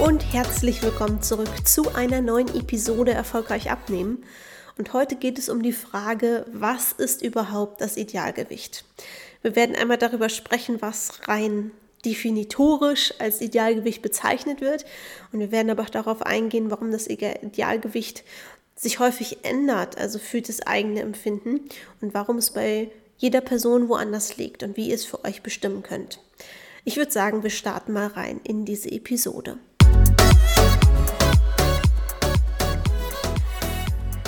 und herzlich willkommen zurück zu einer neuen Episode Erfolgreich abnehmen. Und heute geht es um die Frage, was ist überhaupt das Idealgewicht? Wir werden einmal darüber sprechen, was rein definitorisch als Idealgewicht bezeichnet wird. Und wir werden aber auch darauf eingehen, warum das Idealgewicht sich häufig ändert, also für das eigene Empfinden und warum es bei jeder Person woanders liegt und wie ihr es für euch bestimmen könnt. Ich würde sagen, wir starten mal rein in diese Episode.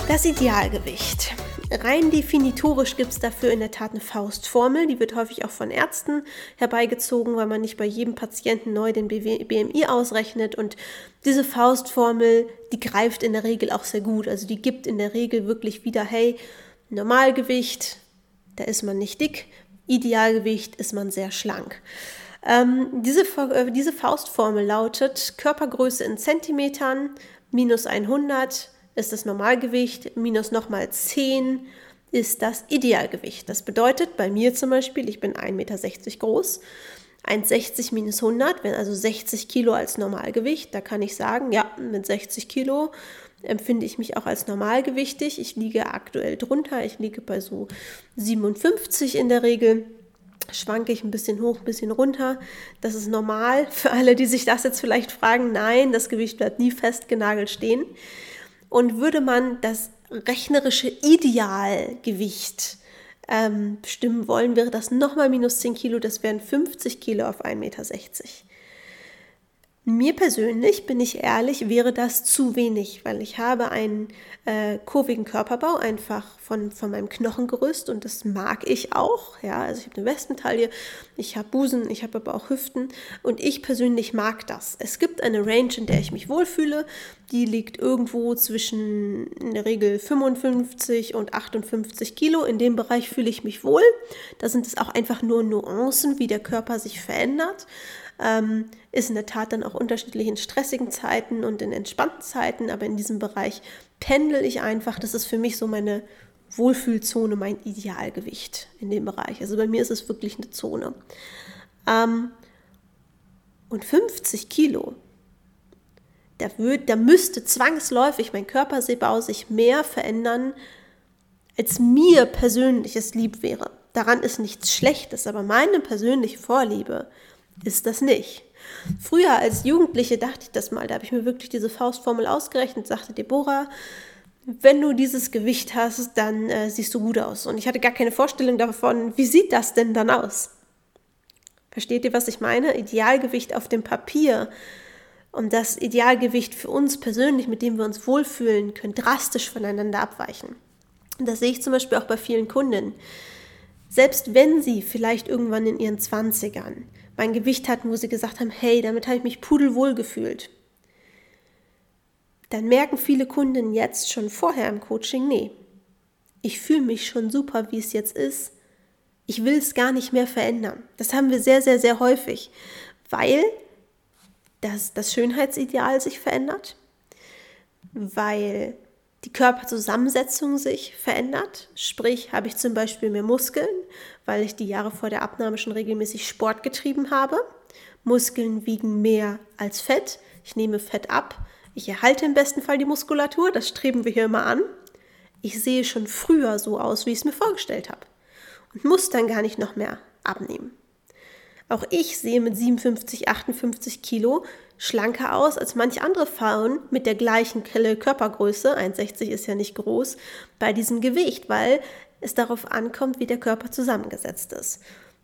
Das Idealgewicht. Rein definitorisch gibt es dafür in der Tat eine Faustformel, die wird häufig auch von Ärzten herbeigezogen, weil man nicht bei jedem Patienten neu den BMI ausrechnet. Und diese Faustformel, die greift in der Regel auch sehr gut. Also die gibt in der Regel wirklich wieder, hey, Normalgewicht, da ist man nicht dick, Idealgewicht ist man sehr schlank. Ähm, diese, äh, diese Faustformel lautet Körpergröße in Zentimetern minus 100 ist das Normalgewicht, minus nochmal 10 ist das Idealgewicht. Das bedeutet bei mir zum Beispiel, ich bin 1,60 Meter groß, 1,60 minus 100, wenn also 60 Kilo als Normalgewicht, da kann ich sagen, ja, mit 60 Kilo empfinde ich mich auch als normalgewichtig. Ich liege aktuell drunter, ich liege bei so 57 in der Regel schwanke ich ein bisschen hoch, ein bisschen runter. Das ist normal. Für alle, die sich das jetzt vielleicht fragen, nein, das Gewicht bleibt nie festgenagelt stehen. Und würde man das rechnerische Idealgewicht ähm, bestimmen wollen, wäre das nochmal minus 10 Kilo, das wären 50 Kilo auf 1,60 Meter. Mir persönlich, bin ich ehrlich, wäre das zu wenig, weil ich habe einen äh, kurvigen Körperbau einfach von, von meinem Knochengerüst und das mag ich auch. Ja, also ich habe eine Westentaille, ich habe Busen, ich habe aber auch Hüften und ich persönlich mag das. Es gibt eine Range, in der ich mich wohlfühle. Die liegt irgendwo zwischen in der Regel 55 und 58 Kilo. In dem Bereich fühle ich mich wohl. Da sind es auch einfach nur Nuancen, wie der Körper sich verändert ähm, ist in der Tat dann auch unterschiedlich in stressigen Zeiten und in entspannten Zeiten, aber in diesem Bereich pendel ich einfach. Das ist für mich so meine Wohlfühlzone, mein Idealgewicht in dem Bereich. Also bei mir ist es wirklich eine Zone. Ähm, und 50 Kilo, da, würd, da müsste zwangsläufig mein Körpersehbau sich mehr verändern, als mir persönlich es lieb wäre. Daran ist nichts Schlechtes, aber meine persönliche Vorliebe ist das nicht. Früher als Jugendliche dachte ich das mal, da habe ich mir wirklich diese Faustformel ausgerechnet, sagte Deborah, wenn du dieses Gewicht hast, dann äh, siehst du gut aus. Und ich hatte gar keine Vorstellung davon, wie sieht das denn dann aus? Versteht ihr, was ich meine? Idealgewicht auf dem Papier und das Idealgewicht für uns persönlich, mit dem wir uns wohlfühlen, können drastisch voneinander abweichen. Und das sehe ich zum Beispiel auch bei vielen Kunden. Selbst wenn sie vielleicht irgendwann in ihren Zwanzigern mein Gewicht hatten, wo sie gesagt haben, hey, damit habe ich mich pudelwohl gefühlt. Dann merken viele Kunden jetzt schon vorher im Coaching, nee, ich fühle mich schon super, wie es jetzt ist. Ich will es gar nicht mehr verändern. Das haben wir sehr, sehr, sehr häufig, weil das, das Schönheitsideal sich verändert, weil die Körperzusammensetzung sich verändert. Sprich, habe ich zum Beispiel mehr Muskeln, weil ich die Jahre vor der Abnahme schon regelmäßig Sport getrieben habe. Muskeln wiegen mehr als Fett. Ich nehme Fett ab. Ich erhalte im besten Fall die Muskulatur. Das streben wir hier immer an. Ich sehe schon früher so aus, wie ich es mir vorgestellt habe. Und muss dann gar nicht noch mehr abnehmen. Auch ich sehe mit 57, 58 Kilo schlanker aus als manche andere Frauen mit der gleichen Körpergröße, 1,60 ist ja nicht groß, bei diesem Gewicht, weil es darauf ankommt, wie der Körper zusammengesetzt ist.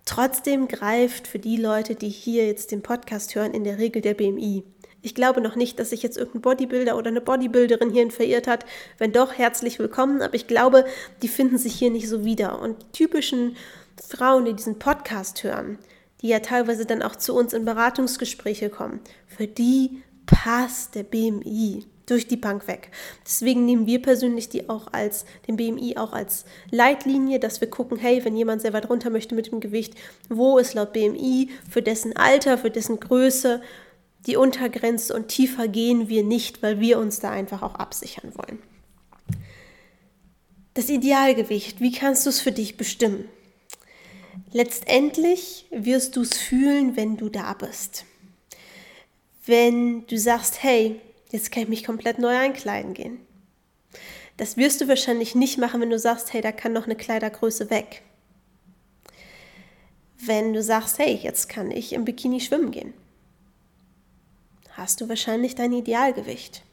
Trotzdem greift für die Leute, die hier jetzt den Podcast hören, in der Regel der BMI. Ich glaube noch nicht, dass sich jetzt irgendein Bodybuilder oder eine Bodybuilderin hierhin verirrt hat. Wenn doch, herzlich willkommen. Aber ich glaube, die finden sich hier nicht so wieder. Und typischen Frauen, die diesen Podcast hören, die ja teilweise dann auch zu uns in Beratungsgespräche kommen, für die passt der BMI durch die Bank weg. Deswegen nehmen wir persönlich die auch als den BMI auch als Leitlinie, dass wir gucken, hey, wenn jemand sehr weit runter möchte mit dem Gewicht, wo ist laut BMI für dessen Alter, für dessen Größe die Untergrenze und tiefer gehen wir nicht, weil wir uns da einfach auch absichern wollen. Das Idealgewicht, wie kannst du es für dich bestimmen? Letztendlich wirst du es fühlen, wenn du da bist. wenn du sagst, hey, jetzt kann ich mich komplett neu einkleiden gehen. Das wirst du wahrscheinlich nicht machen, wenn du sagst, hey, da kann noch eine Kleidergröße weg. Wenn du sagst, hey, jetzt kann ich im Bikini schwimmen gehen, hast du wahrscheinlich dein Idealgewicht.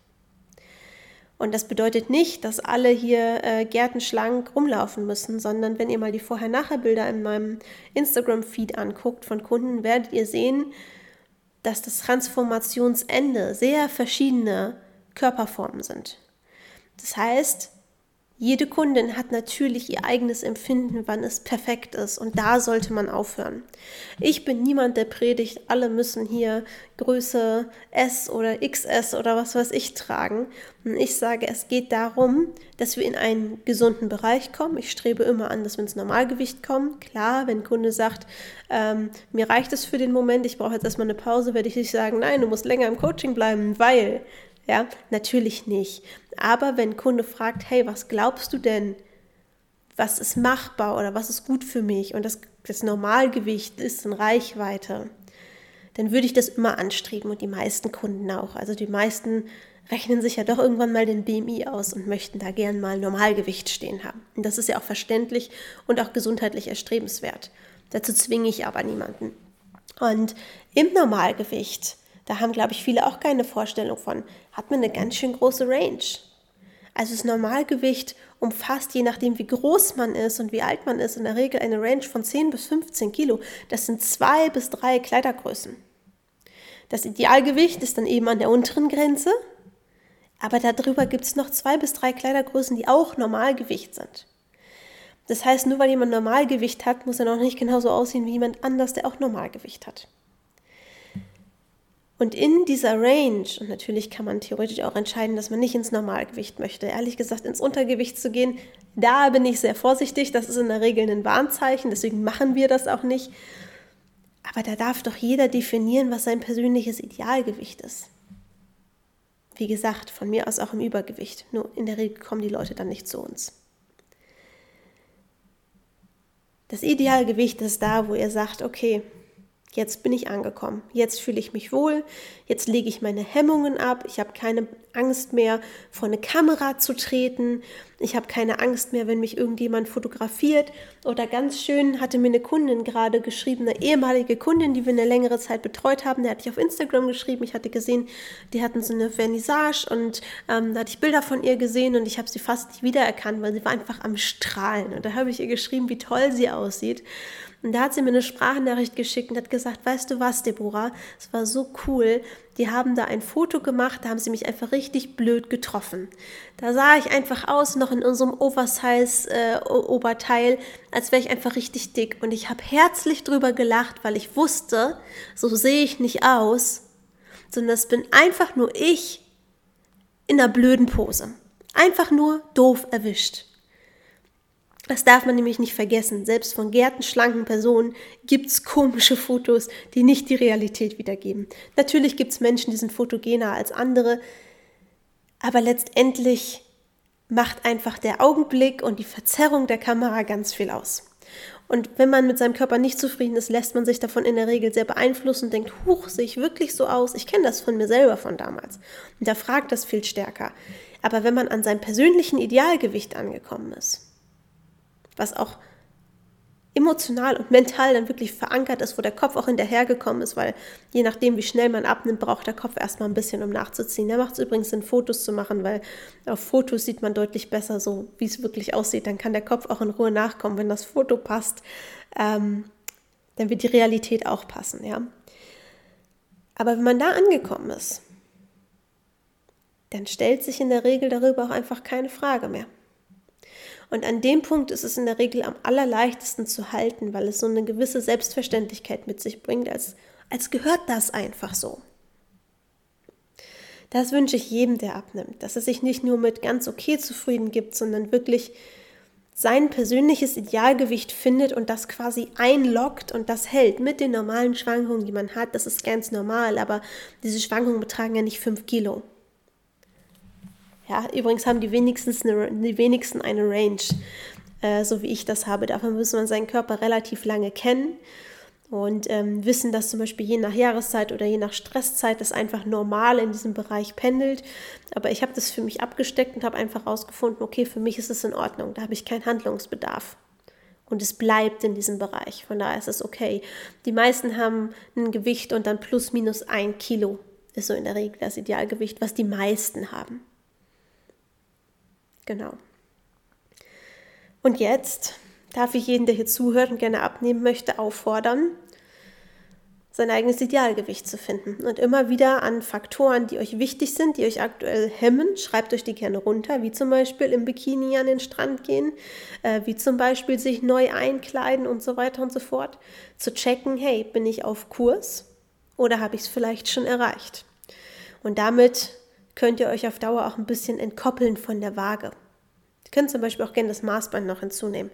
Und das bedeutet nicht, dass alle hier äh, gärtenschlank rumlaufen müssen, sondern wenn ihr mal die Vorher-Nachher-Bilder in meinem Instagram-Feed anguckt von Kunden, werdet ihr sehen, dass das Transformationsende sehr verschiedene Körperformen sind. Das heißt, jede Kundin hat natürlich ihr eigenes Empfinden, wann es perfekt ist. Und da sollte man aufhören. Ich bin niemand, der predigt, alle müssen hier Größe S oder XS oder was weiß ich tragen. Und ich sage, es geht darum, dass wir in einen gesunden Bereich kommen. Ich strebe immer an, dass wir ins Normalgewicht kommen. Klar, wenn ein Kunde sagt, ähm, mir reicht es für den Moment, ich brauche jetzt erstmal eine Pause, werde ich nicht sagen, nein, du musst länger im Coaching bleiben, weil ja, natürlich nicht. Aber wenn ein Kunde fragt, hey, was glaubst du denn? Was ist machbar oder was ist gut für mich? Und das, das Normalgewicht ist in Reichweite. Dann würde ich das immer anstreben und die meisten Kunden auch. Also die meisten rechnen sich ja doch irgendwann mal den BMI aus und möchten da gern mal Normalgewicht stehen haben. Und das ist ja auch verständlich und auch gesundheitlich erstrebenswert. Dazu zwinge ich aber niemanden. Und im Normalgewicht da haben, glaube ich, viele auch keine Vorstellung von. Hat man eine ganz schön große Range. Also das Normalgewicht umfasst, je nachdem wie groß man ist und wie alt man ist, in der Regel eine Range von 10 bis 15 Kilo. Das sind zwei bis drei Kleidergrößen. Das Idealgewicht ist dann eben an der unteren Grenze, aber darüber gibt es noch zwei bis drei Kleidergrößen, die auch Normalgewicht sind. Das heißt, nur weil jemand Normalgewicht hat, muss er noch nicht genauso aussehen wie jemand anders, der auch Normalgewicht hat. Und in dieser Range, und natürlich kann man theoretisch auch entscheiden, dass man nicht ins Normalgewicht möchte, ehrlich gesagt ins Untergewicht zu gehen, da bin ich sehr vorsichtig. Das ist in der Regel ein Warnzeichen, deswegen machen wir das auch nicht. Aber da darf doch jeder definieren, was sein persönliches Idealgewicht ist. Wie gesagt, von mir aus auch im Übergewicht. Nur in der Regel kommen die Leute dann nicht zu uns. Das Idealgewicht ist da, wo ihr sagt, okay, Jetzt bin ich angekommen. Jetzt fühle ich mich wohl. Jetzt lege ich meine Hemmungen ab. Ich habe keine Angst mehr, vor eine Kamera zu treten. Ich habe keine Angst mehr, wenn mich irgendjemand fotografiert. Oder ganz schön hatte mir eine Kundin gerade geschrieben, eine ehemalige Kundin, die wir eine längere Zeit betreut haben. Der hatte ich auf Instagram geschrieben. Ich hatte gesehen, die hatten so eine Vernissage und ähm, da hatte ich Bilder von ihr gesehen und ich habe sie fast nicht wiedererkannt, weil sie war einfach am Strahlen. Und da habe ich ihr geschrieben, wie toll sie aussieht. Und da hat sie mir eine Sprachnachricht geschickt und hat gesagt, weißt du was, Deborah, es war so cool. Die haben da ein Foto gemacht, da haben sie mich einfach richtig blöd getroffen. Da sah ich einfach aus, noch in unserem Oversize-Oberteil, äh, als wäre ich einfach richtig dick. Und ich habe herzlich drüber gelacht, weil ich wusste, so sehe ich nicht aus, sondern es bin einfach nur ich in einer blöden Pose. Einfach nur doof erwischt. Das darf man nämlich nicht vergessen. Selbst von gärtenschlanken Personen gibt es komische Fotos, die nicht die Realität wiedergeben. Natürlich gibt es Menschen, die sind fotogener als andere, aber letztendlich macht einfach der Augenblick und die Verzerrung der Kamera ganz viel aus. Und wenn man mit seinem Körper nicht zufrieden ist, lässt man sich davon in der Regel sehr beeinflussen und denkt, huch, sehe ich wirklich so aus? Ich kenne das von mir selber von damals. Und da fragt das viel stärker. Aber wenn man an seinem persönlichen Idealgewicht angekommen ist, was auch emotional und mental dann wirklich verankert ist, wo der Kopf auch hinterhergekommen ist, weil je nachdem, wie schnell man abnimmt, braucht der Kopf erstmal ein bisschen, um nachzuziehen. Da macht es übrigens Sinn, Fotos zu machen, weil auf Fotos sieht man deutlich besser so, wie es wirklich aussieht. Dann kann der Kopf auch in Ruhe nachkommen. Wenn das Foto passt, ähm, dann wird die Realität auch passen, ja. Aber wenn man da angekommen ist, dann stellt sich in der Regel darüber auch einfach keine Frage mehr. Und an dem Punkt ist es in der Regel am allerleichtesten zu halten, weil es so eine gewisse Selbstverständlichkeit mit sich bringt, als, als gehört das einfach so. Das wünsche ich jedem, der abnimmt, dass er sich nicht nur mit ganz okay zufrieden gibt, sondern wirklich sein persönliches Idealgewicht findet und das quasi einloggt und das hält mit den normalen Schwankungen, die man hat. Das ist ganz normal, aber diese Schwankungen betragen ja nicht 5 Kilo. Ja, übrigens haben die, wenigstens eine, die wenigsten eine Range, äh, so wie ich das habe. Dafür muss man seinen Körper relativ lange kennen. und ähm, wissen, dass zum Beispiel je nach Jahreszeit oder je nach Stresszeit das einfach normal in diesem Bereich pendelt. Aber ich habe das für mich abgesteckt und habe einfach herausgefunden, okay, für mich ist es in Ordnung, da habe ich keinen Handlungsbedarf. Und es bleibt in diesem Bereich. Von daher ist es okay. Die meisten haben ein Gewicht und dann plus minus ein Kilo ist so in der Regel das Idealgewicht, was die meisten haben. Genau. Und jetzt darf ich jeden, der hier zuhört und gerne abnehmen möchte, auffordern, sein eigenes Idealgewicht zu finden. Und immer wieder an Faktoren, die euch wichtig sind, die euch aktuell hemmen, schreibt euch die gerne runter, wie zum Beispiel im Bikini an den Strand gehen, äh, wie zum Beispiel sich neu einkleiden und so weiter und so fort. Zu checken, hey, bin ich auf Kurs oder habe ich es vielleicht schon erreicht? Und damit könnt ihr euch auf Dauer auch ein bisschen entkoppeln von der Waage. Ihr könnt zum Beispiel auch gerne das Maßband noch hinzunehmen.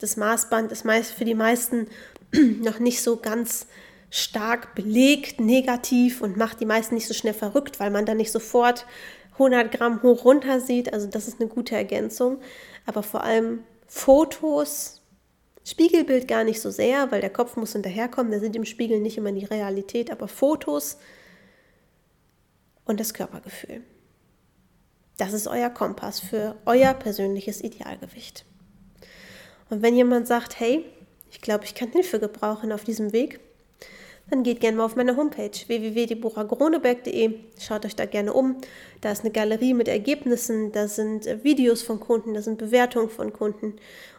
Das Maßband ist meist für die meisten noch nicht so ganz stark belegt, negativ und macht die meisten nicht so schnell verrückt, weil man dann nicht sofort 100 Gramm hoch runter sieht. Also das ist eine gute Ergänzung. Aber vor allem Fotos, Spiegelbild gar nicht so sehr, weil der Kopf muss hinterherkommen. Der sieht im Spiegel nicht immer die Realität, aber Fotos und das Körpergefühl. Das ist euer Kompass für euer persönliches Idealgewicht. Und wenn jemand sagt, hey, ich glaube, ich kann Hilfe gebrauchen auf diesem Weg, dann geht gerne mal auf meine Homepage www.deborahgroneberg.de. Schaut euch da gerne um. Da ist eine Galerie mit Ergebnissen, da sind äh, Videos von Kunden, da sind Bewertungen von Kunden.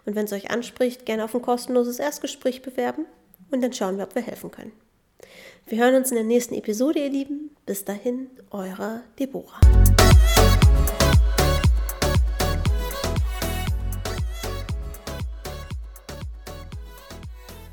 Und wenn es euch anspricht, gerne auf ein kostenloses Erstgespräch bewerben und dann schauen wir, ob wir helfen können. Wir hören uns in der nächsten Episode, ihr Lieben. Bis dahin, eure Deborah.